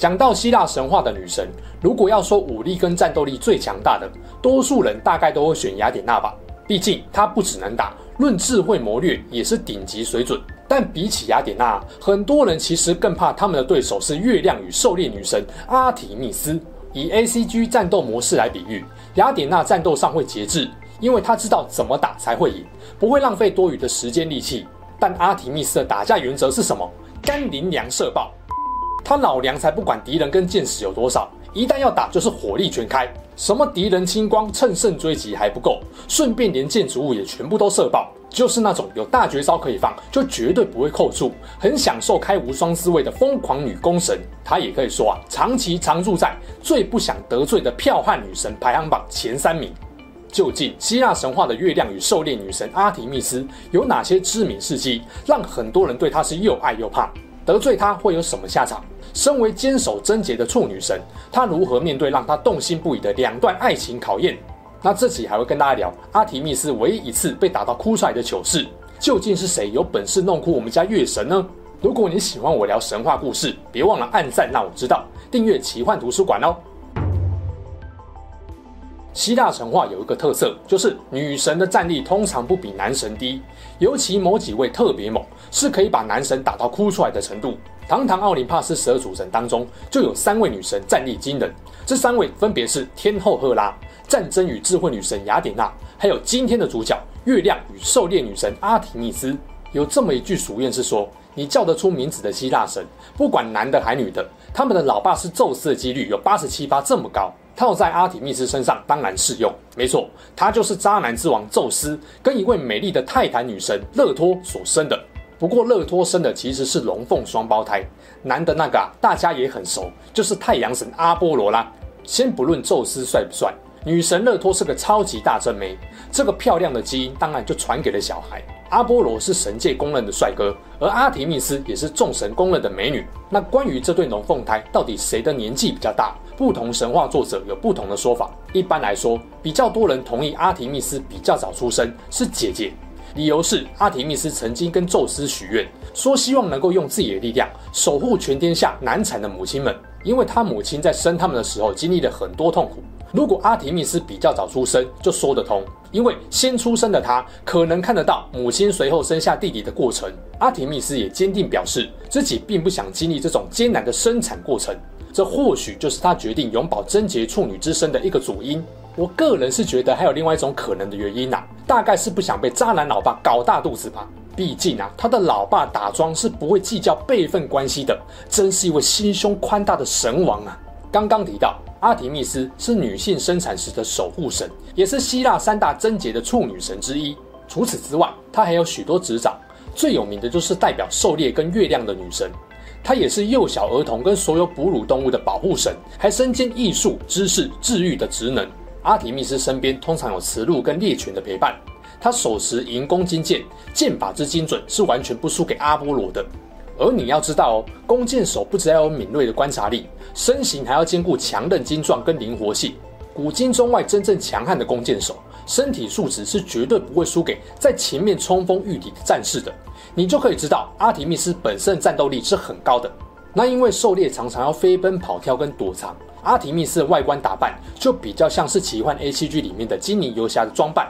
讲到希腊神话的女神，如果要说武力跟战斗力最强大的，多数人大概都会选雅典娜吧。毕竟她不只能打，论智慧谋略也是顶级水准。但比起雅典娜，很多人其实更怕他们的对手是月亮与狩猎女神阿提密斯。以 ACG 战斗模式来比喻，雅典娜战斗上会节制，因为她知道怎么打才会赢，不会浪费多余的时间力气。但阿提密斯的打架原则是什么？干淋凉射爆。他老娘才不管敌人跟箭矢有多少，一旦要打就是火力全开。什么敌人清光、乘胜追击还不够，顺便连建筑物也全部都射爆。就是那种有大绝招可以放，就绝对不会扣住，很享受开无双滋味的疯狂女攻神。她也可以说啊，长期常驻在最不想得罪的剽悍女神排行榜前三名。究竟希腊神话的月亮与狩猎女神阿提密斯有哪些知名事迹，让很多人对她是又爱又怕？得罪她会有什么下场？身为坚守贞洁的处女神，她如何面对让她动心不已的两段爱情考验？那这期还会跟大家聊阿提密斯唯一一次被打到哭出来的糗事，究竟是谁有本事弄哭我们家月神呢？如果你喜欢我聊神话故事，别忘了按赞让我知道，订阅奇幻图书馆哦。希腊神话有一个特色，就是女神的战力通常不比男神低，尤其某几位特别猛，是可以把男神打到哭出来的程度。堂堂奥林帕斯十二主神当中，就有三位女神战力惊人，这三位分别是天后赫拉、战争与智慧女神雅典娜，还有今天的主角月亮与狩猎女神阿提密斯。有这么一句俗谚是说，你叫得出名字的希腊神，不管男的还女的，他们的老爸是宙斯的几率有八十七八这么高。套在阿提密斯身上当然适用，没错，他就是渣男之王宙斯跟一位美丽的泰坦女神勒托所生的。不过勒托生的其实是龙凤双胞胎，男的那个，大家也很熟，就是太阳神阿波罗啦。先不论宙斯帅不帅，女神勒托是个超级大正妹，这个漂亮的基因当然就传给了小孩。阿波罗是神界公认的帅哥，而阿提密斯也是众神公认的美女。那关于这对龙凤胎，到底谁的年纪比较大？不同神话作者有不同的说法。一般来说，比较多人同意阿提密斯比较早出生，是姐姐。理由是阿提密斯曾经跟宙斯许愿，说希望能够用自己的力量守护全天下难产的母亲们，因为他母亲在生他们的时候经历了很多痛苦。如果阿提密斯比较早出生，就说得通，因为先出生的他可能看得到母亲随后生下弟弟的过程。阿提密斯也坚定表示自己并不想经历这种艰难的生产过程。这或许就是他决定永保贞洁处女之身的一个主因。我个人是觉得还有另外一种可能的原因啊，大概是不想被渣男老爸搞大肚子吧。毕竟啊，他的老爸打桩是不会计较辈分关系的，真是一位心胸宽大的神王啊。刚刚提到阿提密斯是女性生产时的守护神，也是希腊三大贞洁的处女神之一。除此之外，她还有许多执掌，最有名的就是代表狩猎跟月亮的女神。她也是幼小儿童跟所有哺乳动物的保护神，还身兼艺术、知识、治愈的职能。阿提密斯身边通常有雌鹿跟猎犬的陪伴，他手持银弓金箭，箭法之精准是完全不输给阿波罗的。而你要知道哦，弓箭手不只要有敏锐的观察力，身形还要兼顾强韧精壮跟灵活性。古今中外真正强悍的弓箭手，身体素质是绝对不会输给在前面冲锋御敌的战士的。你就可以知道，阿提密斯本身的战斗力是很高的。那因为狩猎常常要飞奔跑跳跟躲藏，阿提密斯的外观打扮就比较像是奇幻 ACG 里面的精灵游侠的装扮。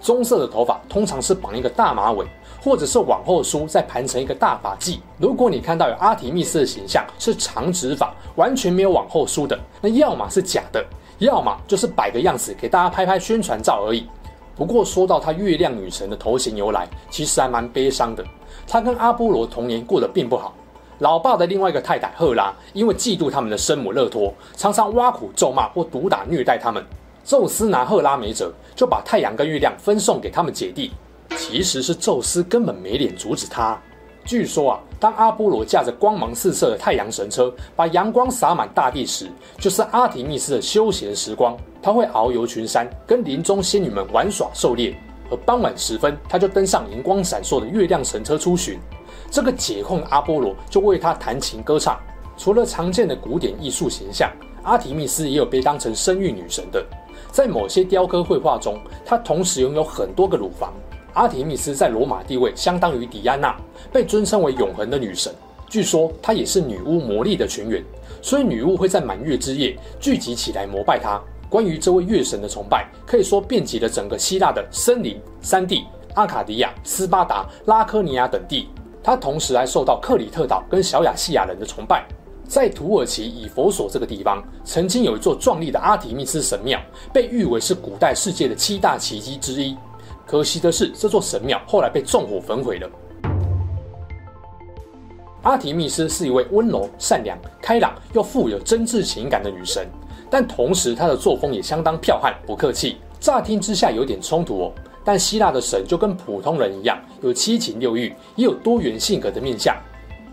棕色的头发通常是绑一个大马尾，或者是往后梳再盘成一个大发髻。如果你看到有阿提密斯的形象是长直发，完全没有往后梳的，那要么是假的，要么就是摆个样子给大家拍拍宣传照而已。不过说到她月亮女神的头衔由来，其实还蛮悲伤的。她跟阿波罗童年过得并不好，老爸的另外一个太太赫拉，因为嫉妒他们的生母勒托，常常挖苦咒骂或毒打虐待他们。宙斯拿赫拉没辙，就把太阳跟月亮分送给他们姐弟。其实是宙斯根本没脸阻止他。据说啊，当阿波罗驾着光芒四射的太阳神车，把阳光洒满大地时，就是阿提密斯的休闲时光。他会遨游群山，跟林中仙女们玩耍狩猎。而傍晚时分，他就登上银光闪烁的月亮神车出巡。这个解控阿波罗就为他弹琴歌唱。除了常见的古典艺术形象，阿提密斯也有被当成生育女神的。在某些雕刻绘画中，她同时拥有很多个乳房。阿提密斯在罗马地位相当于狄安娜，被尊称为永恒的女神。据说她也是女巫魔力的泉源，所以女巫会在满月之夜聚集起来膜拜她。关于这位月神的崇拜，可以说遍及了整个希腊的森林、山地、阿卡迪亚、斯巴达、拉科尼亚等地。他同时还受到克里特岛跟小亚细亚人的崇拜。在土耳其以佛所这个地方，曾经有一座壮丽的阿提密斯神庙，被誉为是古代世界的七大奇迹之一。可惜的是，这座神庙后来被纵火焚毁了。阿提密斯是一位温柔、善良、开朗又富有真挚情感的女神，但同时她的作风也相当剽悍、不客气。乍听之下有点冲突哦，但希腊的神就跟普通人一样，有七情六欲，也有多元性格的面相。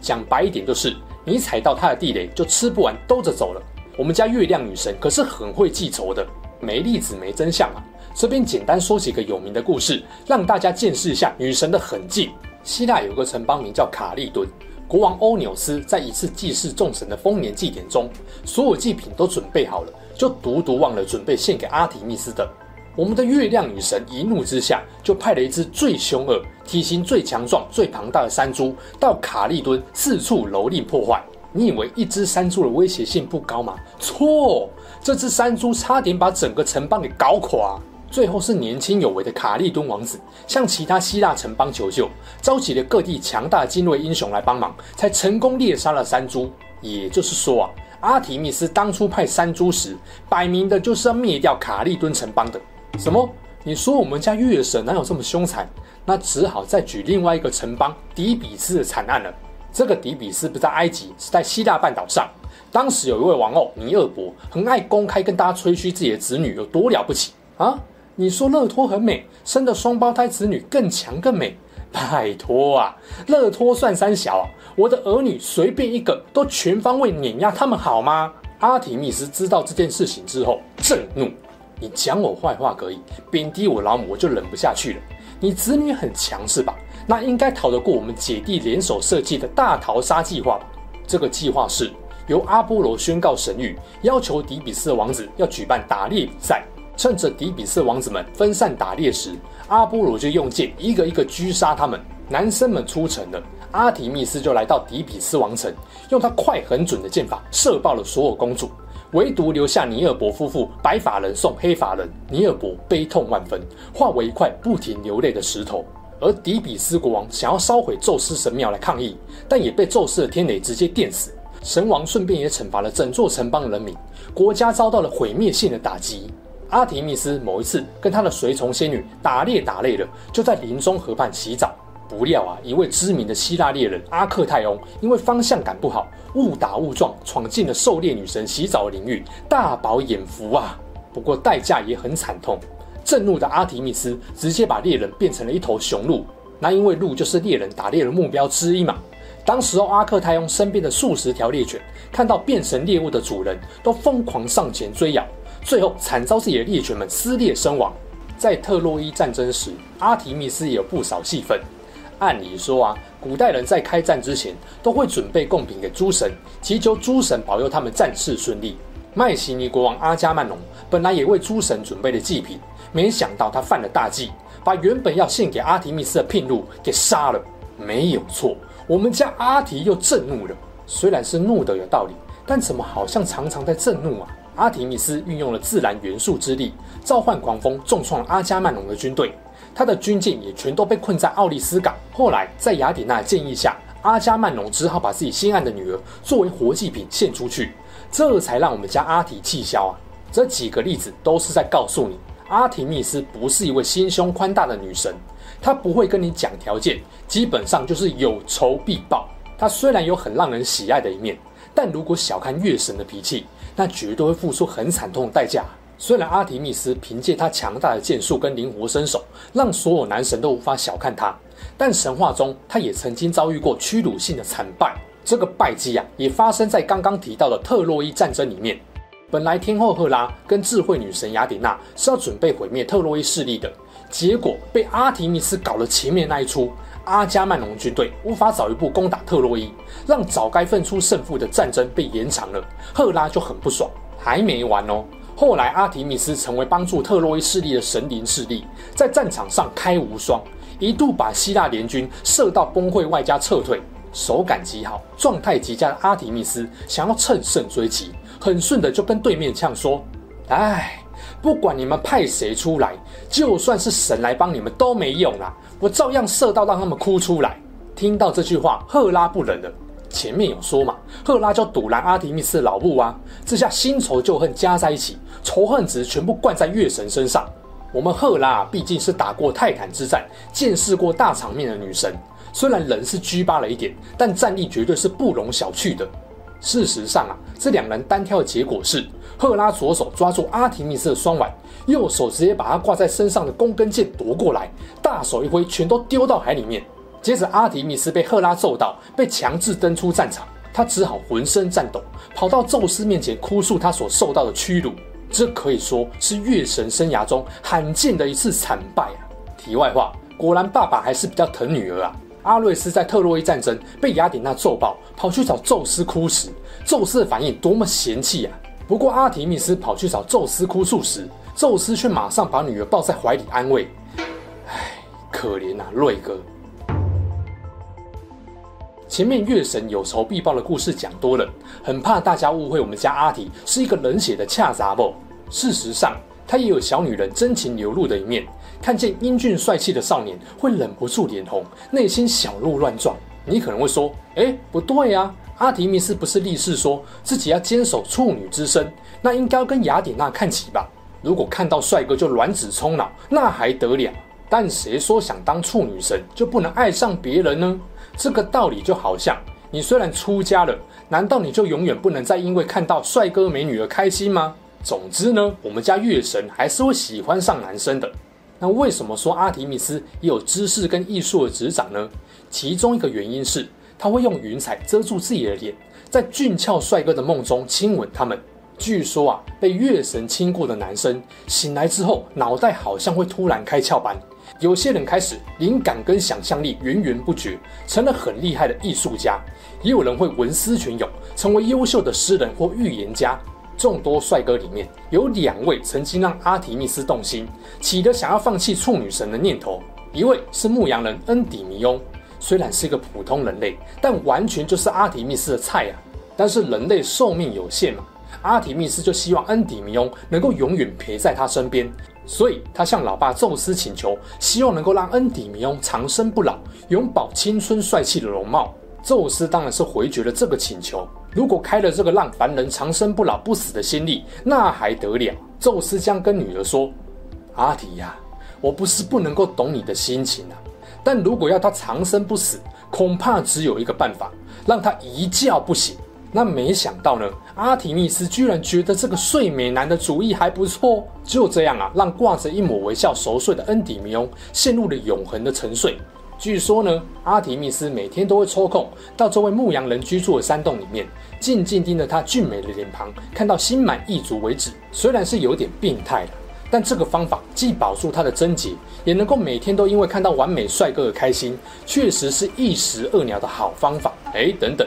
讲白一点就是，你踩到他的地雷就吃不完兜着走了。我们家月亮女神可是很会记仇的，没例子没真相啊。这边简单说几个有名的故事，让大家见识一下女神的狠劲。希腊有个城邦名叫卡利敦。国王欧纽斯在一次祭祀众神的丰年祭典中，所有祭品都准备好了，就独独忘了准备献给阿提密斯的。我们的月亮女神一怒之下，就派了一只最凶恶、体型最强壮、最庞大的山猪到卡利敦四处蹂躏破坏。你以为一只山猪的威胁性不高吗？错，这只山猪差点把整个城邦给搞垮。最后是年轻有为的卡利敦王子向其他希腊城邦求救，召集了各地强大的精锐英雄来帮忙，才成功猎杀了山猪。也就是说啊，阿提密斯当初派山猪时，摆明的就是要灭掉卡利敦城邦的。什么？你说我们家月神哪有这么凶残？那只好再举另外一个城邦底比斯的惨案了。这个底比斯不在埃及，是在希腊半岛上。当时有一位王后尼厄伯，很爱公开跟大家吹嘘自己的子女有多了不起啊。你说乐托很美，生的双胞胎子女更强更美。拜托啊，乐托算三小，我的儿女随便一个都全方位碾压他们好吗？阿提密斯知道这件事情之后震怒，你讲我坏话可以，贬低我老母我就忍不下去了。你子女很强是吧？那应该逃得过我们姐弟联手设计的大逃杀计划吧？这个计划是由阿波罗宣告神谕，要求底比斯王子要举办打猎比赛。趁着底比斯王子们分散打猎时，阿波罗就用箭一个一个狙杀他们。男生们出城了，阿提密斯就来到底比斯王城，用他快狠准的箭法射爆了所有公主，唯独留下尼尔伯夫妇白发人送黑发人。尼尔伯悲痛万分，化为一块不停流泪的石头。而底比斯国王想要烧毁宙斯神庙来抗议，但也被宙斯的天雷直接电死。神王顺便也惩罚了整座城邦人民，国家遭到了毁灭性的打击。阿提密斯某一次跟他的随从仙女打猎打累了，就在林中河畔洗澡。不料啊，一位知名的希腊猎人阿克泰翁因为方向感不好，误打误撞闯进了狩猎女神洗澡的领域，大饱眼福啊！不过代价也很惨痛。震怒的阿提密斯直接把猎人变成了一头雄鹿，那因为鹿就是猎人打猎的目标之一嘛。当时候阿克泰翁身边的数十条猎犬看到变成猎物的主人，都疯狂上前追咬。最后惨遭自己的猎犬们撕裂身亡。在特洛伊战争时，阿提密斯也有不少戏份。按理说啊，古代人在开战之前都会准备贡品给诸神，祈求诸神保佑他们战事顺利。迈锡尼国王阿伽曼农本来也为诸神准备了祭品，没想到他犯了大忌，把原本要献给阿提密斯的聘鹿给杀了。没有错，我们家阿提又震怒了。虽然是怒的有道理，但怎么好像常常在震怒啊？阿提密斯运用了自然元素之力，召唤狂风，重创了阿伽曼农的军队。他的军舰也全都被困在奥利斯港。后来，在雅典娜的建议下，阿伽曼农只好把自己心爱的女儿作为活祭品献出去，这才让我们家阿提气消啊！这几个例子都是在告诉你，阿提密斯不是一位心胸宽大的女神，她不会跟你讲条件，基本上就是有仇必报。她虽然有很让人喜爱的一面，但如果小看月神的脾气，那绝对会付出很惨痛的代价。虽然阿提密斯凭借他强大的剑术跟灵活身手，让所有男神都无法小看他，但神话中他也曾经遭遇过屈辱性的惨败。这个败绩啊，也发生在刚刚提到的特洛伊战争里面。本来天后赫拉跟智慧女神雅典娜是要准备毁灭特洛伊势力的，结果被阿提密斯搞了前面那一出，阿伽曼农军队无法早一步攻打特洛伊，让早该分出胜负的战争被延长了。赫拉就很不爽，还没完哦。后来阿提密斯成为帮助特洛伊势力的神灵势力，在战场上开无双，一度把希腊联军射到崩溃外加撤退。手感极好、状态极佳的阿提密斯想要乘胜追击，很顺的就跟对面呛说：“哎，不管你们派谁出来，就算是神来帮你们都没用啦，我照样射到让他们哭出来。”听到这句话，赫拉不忍了。前面有说嘛，赫拉就堵拦阿提密斯的老母啊，这下新仇旧恨加在一起，仇恨值全部灌在月神身上。我们赫拉毕竟是打过泰坦之战、见识过大场面的女神。虽然人是拘巴了一点，但战力绝对是不容小觑的。事实上啊，这两人单挑的结果是，赫拉左手抓住阿提密斯的双腕，右手直接把他挂在身上的弓跟箭夺过来，大手一挥，全都丢到海里面。接着阿提密斯被赫拉揍到，被强制登出战场，他只好浑身颤抖，跑到宙斯面前哭诉他所受到的屈辱。这可以说是月神生涯中罕见的一次惨败啊！题外话，果然爸爸还是比较疼女儿啊。阿瑞斯在特洛伊战争被雅典娜揍爆，跑去找宙斯哭时，宙斯的反应多么嫌弃啊！不过阿提密斯跑去找宙斯哭诉时，宙斯却马上把女儿抱在怀里安慰。唉，可怜啊，瑞哥。前面月神有仇必报的故事讲多了，很怕大家误会我们家阿提是一个冷血的恰杂不？事实上，他也有小女人真情流露的一面。看见英俊帅气的少年，会忍不住脸红，内心小鹿乱撞。你可能会说：“诶，不对呀，阿提密斯不是立誓说自己要坚守处女之身，那应该要跟雅典娜看齐吧？如果看到帅哥就卵子冲脑，那还得了？但谁说想当处女神就不能爱上别人呢？这个道理就好像你虽然出家了，难道你就永远不能再因为看到帅哥美女而开心吗？总之呢，我们家月神还是会喜欢上男生的。”那为什么说阿提密斯也有知识跟艺术的执掌呢？其中一个原因是他会用云彩遮住自己的脸，在俊俏帅哥的梦中亲吻他们。据说啊，被月神亲过的男生醒来之后，脑袋好像会突然开窍般。有些人开始灵感跟想象力源源不绝，成了很厉害的艺术家；也有人会文思泉涌，成为优秀的诗人或预言家。众多帅哥里面，有两位曾经让阿提密斯动心，起了想要放弃处女神的念头。一位是牧羊人恩底弥翁，虽然是一个普通人类，但完全就是阿提密斯的菜啊。但是人类寿命有限嘛，阿提密斯就希望恩底弥翁能够永远陪在他身边，所以他向老爸宙斯请求，希望能够让恩底弥翁长生不老，永葆青春帅气的容貌。宙斯当然是回绝了这个请求。如果开了这个让凡人长生不老不死的先例，那还得了？宙斯将跟女儿说：“阿迪呀，我不是不能够懂你的心情啊，但如果要他长生不死，恐怕只有一个办法，让他一觉不醒。”那没想到呢，阿提密斯居然觉得这个睡美男的主意还不错，就这样啊，让挂着一抹微笑熟睡的恩底弥翁陷入了永恒的沉睡。据说呢，阿提密斯每天都会抽空到这位牧羊人居住的山洞里面，静静盯着他俊美的脸庞，看到心满意足为止。虽然是有点病态了，但这个方法既保住他的贞洁，也能够每天都因为看到完美帅哥而开心，确实是一石二鸟的好方法。哎，等等，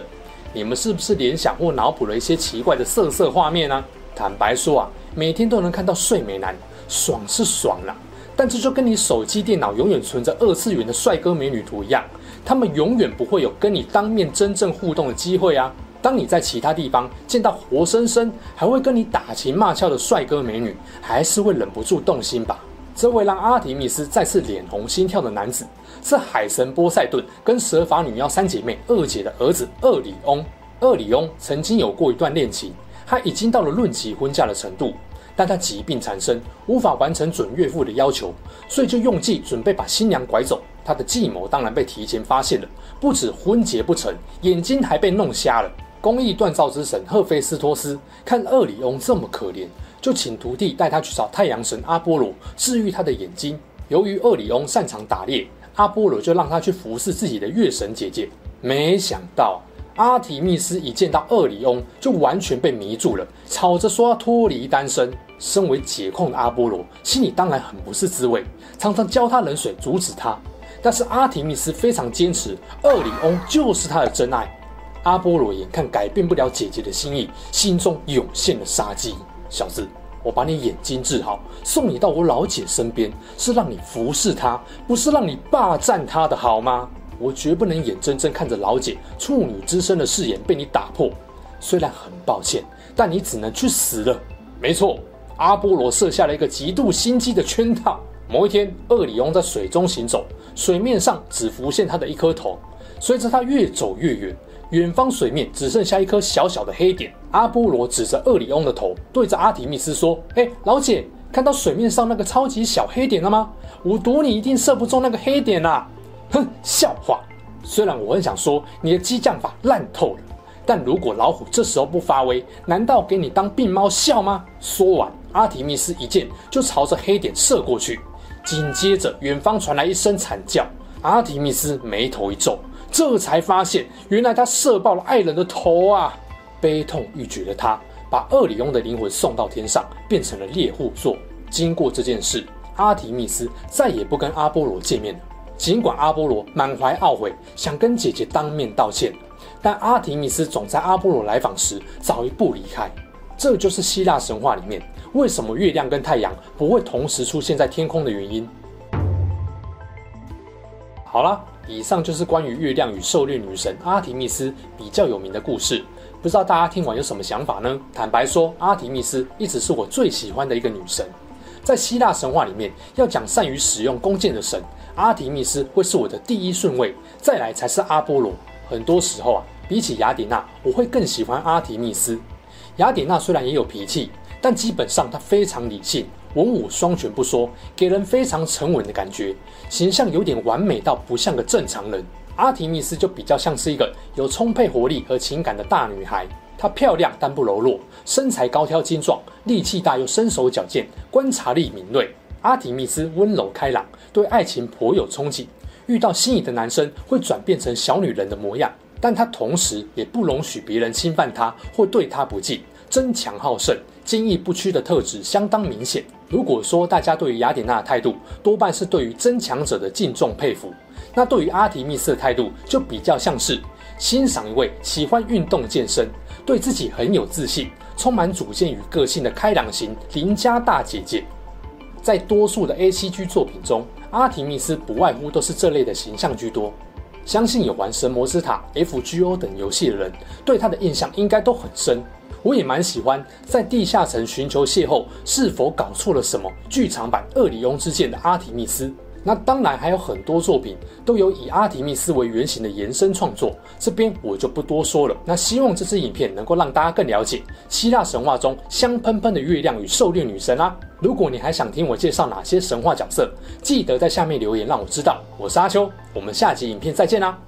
你们是不是联想或脑补了一些奇怪的色色画面呢、坦白说啊，每天都能看到睡美男，爽是爽了。但这就跟你手机、电脑永远存着二次元的帅哥美女图一样，他们永远不会有跟你当面真正互动的机会啊！当你在其他地方见到活生生还会跟你打情骂俏的帅哥美女，还是会忍不住动心吧？这位让阿提密斯再次脸红心跳的男子，是海神波塞顿跟蛇发女妖三姐妹二姐的儿子厄里翁。厄里翁曾经有过一段恋情，他已经到了论及婚嫁的程度。但他疾病缠身，无法完成准岳父的要求，所以就用计准备把新娘拐走。他的计谋当然被提前发现了，不止婚结不成，眼睛还被弄瞎了。工艺锻造之神赫菲斯托斯看厄里翁这么可怜，就请徒弟带他去找太阳神阿波罗治愈他的眼睛。由于厄里翁擅长打猎，阿波罗就让他去服侍自己的月神姐姐。没想到阿提密斯一见到厄里翁，就完全被迷住了，吵着说要脱离单身。身为解控的阿波罗，心里当然很不是滋味，常常浇他冷水阻止他。但是阿提密斯非常坚持，厄里翁就是他的真爱。阿波罗眼看改变不了姐姐的心意，心中涌现了杀机。小子，我把你眼睛治好，送你到我老姐身边，是让你服侍她，不是让你霸占她的好吗？我绝不能眼睁睁看着老姐处女之身的誓言被你打破。虽然很抱歉，但你只能去死了。没错，阿波罗设下了一个极度心机的圈套。某一天，厄里翁在水中行走，水面上只浮现他的一颗头。随着他越走越远，远方水面只剩下一颗小小的黑点。阿波罗指着厄里翁的头，对着阿提密斯说：“哎，老姐，看到水面上那个超级小黑点了吗？我赌你一定射不中那个黑点啊！”哼，笑话！虽然我很想说你的激将法烂透了，但如果老虎这时候不发威，难道给你当病猫笑吗？说完，阿提密斯一箭就朝着黑点射过去。紧接着，远方传来一声惨叫，阿提密斯眉头一皱，这才发现原来他射爆了爱人的头啊！悲痛欲绝的他把厄里翁的灵魂送到天上，变成了猎户座。经过这件事，阿提密斯再也不跟阿波罗见面了。尽管阿波罗满怀懊悔，想跟姐姐当面道歉，但阿提密斯总在阿波罗来访时早一步离开。这就是希腊神话里面为什么月亮跟太阳不会同时出现在天空的原因。好了，以上就是关于月亮与狩猎女神阿提密斯比较有名的故事。不知道大家听完有什么想法呢？坦白说，阿提密斯一直是我最喜欢的一个女神。在希腊神话里面，要讲善于使用弓箭的神，阿提密斯会是我的第一顺位，再来才是阿波罗。很多时候啊，比起雅典娜，我会更喜欢阿提密斯。雅典娜虽然也有脾气，但基本上她非常理性，文武双全不说，给人非常沉稳的感觉，形象有点完美到不像个正常人。阿提密斯就比较像是一个有充沛活力和情感的大女孩。她漂亮但不柔弱，身材高挑精壮，力气大又身手矫健，观察力敏锐。阿提密斯温柔开朗，对爱情颇有憧憬，遇到心仪的男生会转变成小女人的模样。但她同时也不容许别人侵犯她或对她不敬，争强好胜、坚毅不屈的特质相当明显。如果说大家对于雅典娜的态度多半是对于争强者的敬重佩服，那对于阿提密斯的态度就比较像是欣赏一位喜欢运动健身。对自己很有自信、充满主见与个性的开朗型邻家大姐姐，在多数的 ACG 作品中，阿提密斯不外乎都是这类的形象居多。相信有玩神魔之塔、FGO 等游戏的人，对他的印象应该都很深。我也蛮喜欢在地下城寻求邂逅，是否搞错了什么剧场版厄里翁之剑的阿提密斯。那当然还有很多作品都有以阿提密斯为原型的延伸创作，这边我就不多说了。那希望这支影片能够让大家更了解希腊神话中香喷喷的月亮与狩猎女神啦、如果你还想听我介绍哪些神话角色，记得在下面留言让我知道。我是阿秋，我们下集影片再见啦。